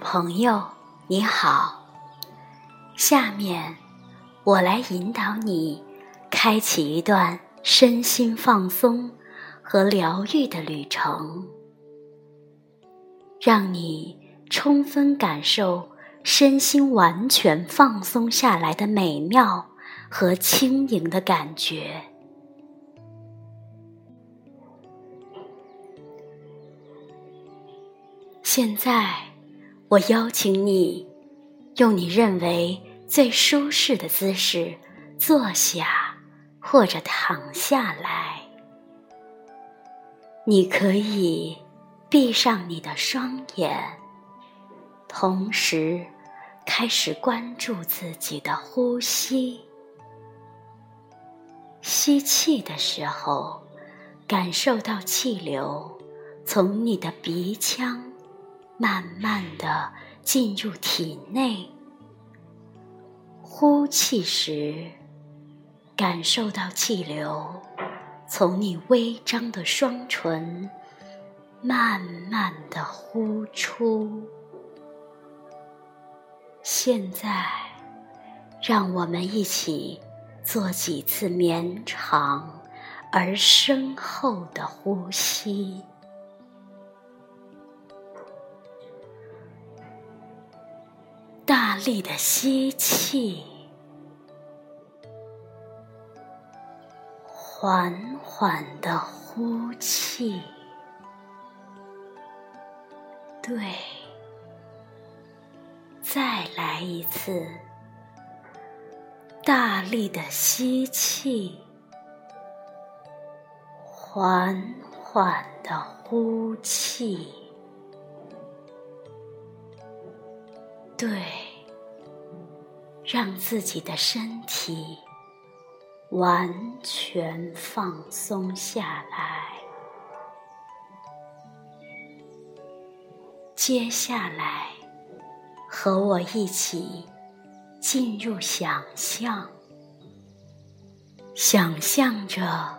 朋友，你好。下面我来引导你，开启一段身心放松和疗愈的旅程，让你充分感受身心完全放松下来的美妙和轻盈的感觉。现在。我邀请你，用你认为最舒适的姿势坐下或者躺下来。你可以闭上你的双眼，同时开始关注自己的呼吸。吸气的时候，感受到气流从你的鼻腔。慢慢的进入体内，呼气时，感受到气流从你微张的双唇慢慢的呼出。现在，让我们一起做几次绵长而深厚的呼吸。力的吸气，缓缓的呼气。对，再来一次。大力的吸气，缓缓的呼气。对，让自己的身体完全放松下来。接下来，和我一起进入想象，想象着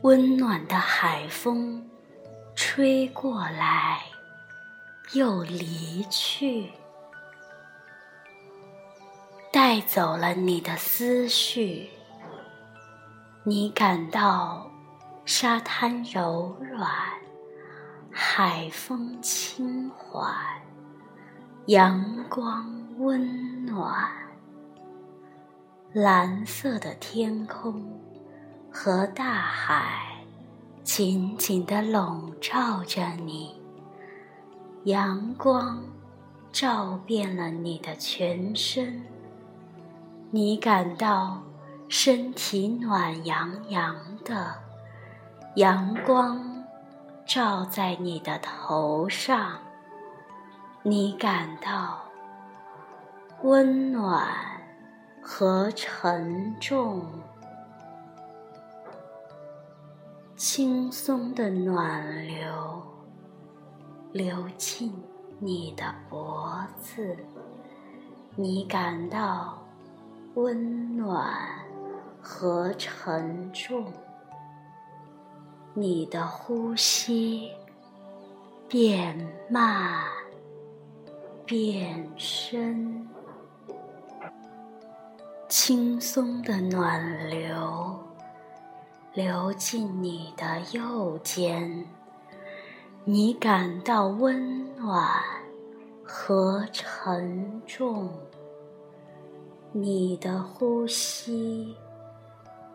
温暖的海风吹过来，又离去。带走了你的思绪，你感到沙滩柔软，海风轻缓，阳光温暖，蓝色的天空和大海紧紧地笼罩着你，阳光照遍了你的全身。你感到身体暖洋洋的，阳光照在你的头上，你感到温暖和沉重，轻松的暖流流进你的脖子，你感到。温暖和沉重，你的呼吸变慢变深，轻松的暖流流进你的右肩，你感到温暖和沉重。你的呼吸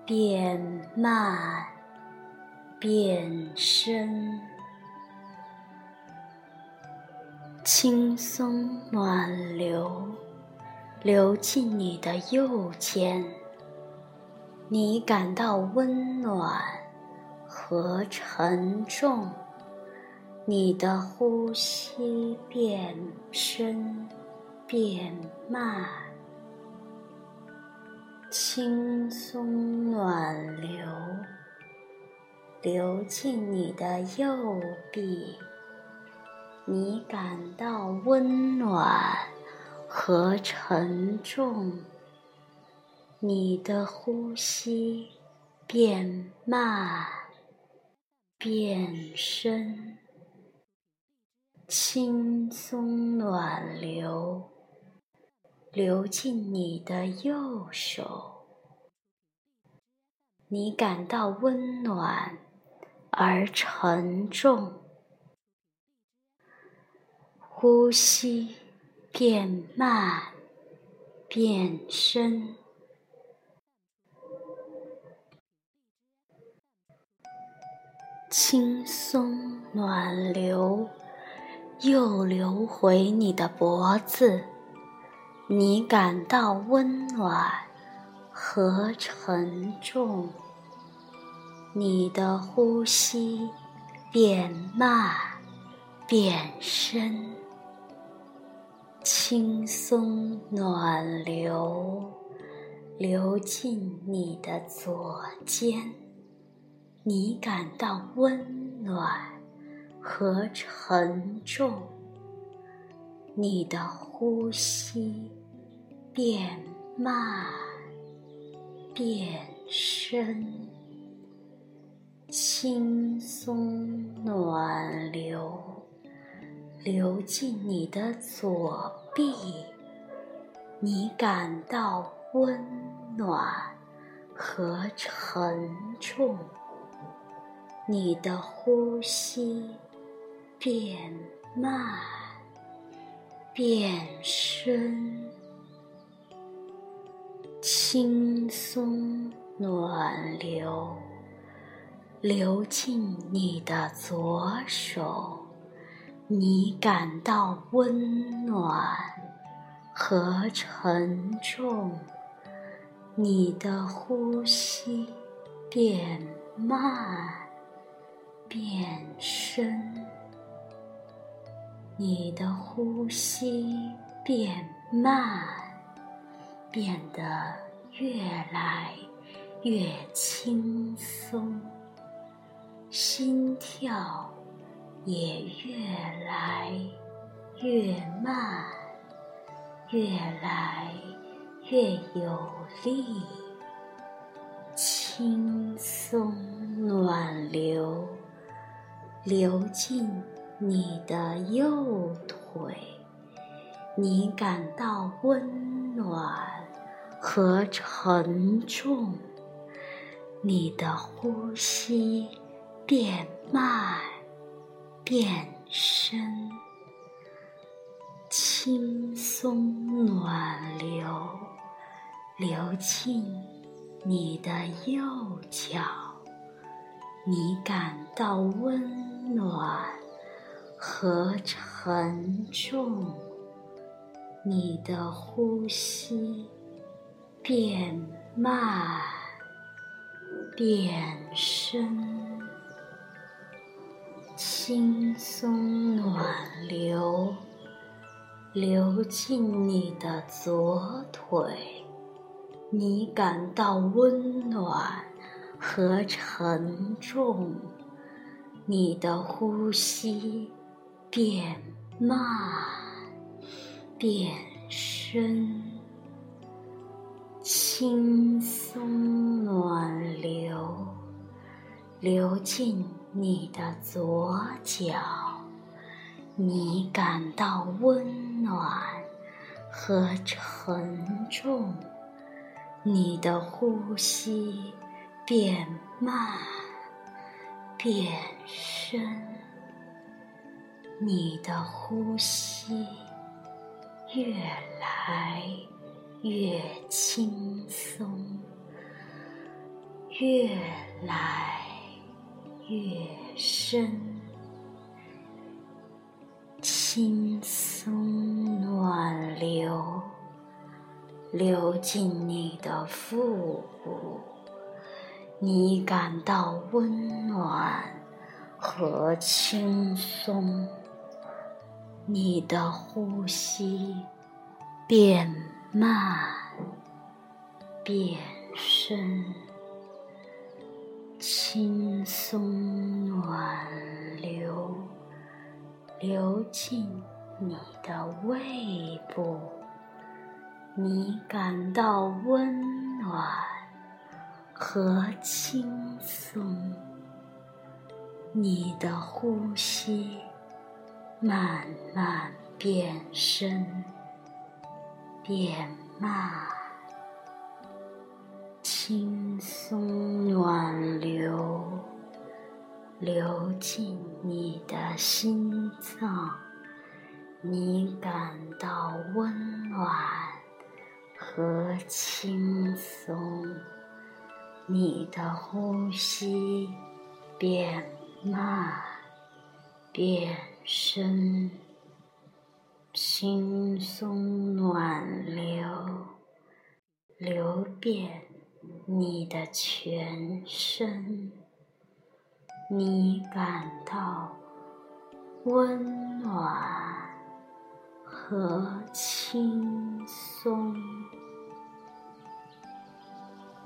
变慢变深，轻松暖流流进你的右肩，你感到温暖和沉重。你的呼吸变深变慢。轻松暖流流进你的右臂，你感到温暖和沉重。你的呼吸变慢变深，轻松暖流流进你的右手，你感到温暖而沉重，呼吸变慢变深。轻松暖流又流回你的脖子，你感到温暖和沉重。你的呼吸变慢变深，轻松暖流流进你的左肩。你感到温暖和沉重，你的呼吸变慢变深，轻松暖流流进你的左臂，你感到温暖和沉重。你的呼吸变慢变深，轻松暖流流进你的左手，你感到温暖和沉重。你的呼吸变慢。变深，你的呼吸变慢，变得越来越轻松，心跳也越来越慢，越来越有力，轻松暖流。流进你的右腿，你感到温暖和沉重。你的呼吸变慢变深，轻松暖流流进你的右脚，你感到温。暖和沉重，你的呼吸变慢变深，轻松暖流流进你的左腿，你感到温暖和沉重。你的呼吸变慢变深，轻松暖流流进你的左脚，你感到温暖和沉重。你的呼吸变慢。变深，你的呼吸越来越轻松，越来越深，轻松暖流流进你的腹部。你感到温暖和轻松，你的呼吸变慢变深，轻松暖流流进你的胃部，你感到温暖。和轻松，你的呼吸慢慢变深，变慢，轻松暖流流进你的心脏，你感到温暖和轻松，你的呼吸变慢，变深，轻松暖流流遍你的全身。你感到温暖和轻松，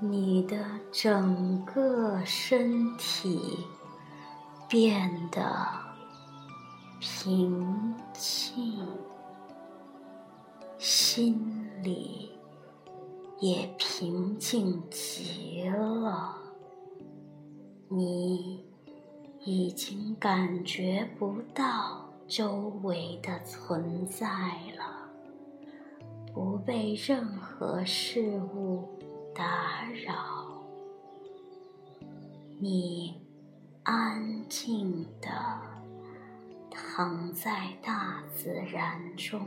你的整个身体变得平静，心里也平静极了。你。已经感觉不到周围的存在了，不被任何事物打扰。你安静地躺在大自然中，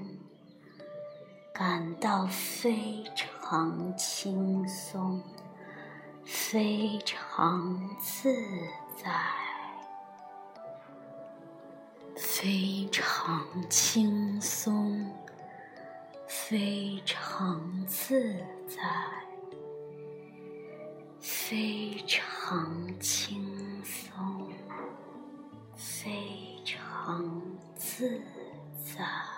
感到非常轻松，非常自在。非常轻松，非常自在，非常轻松，非常自在。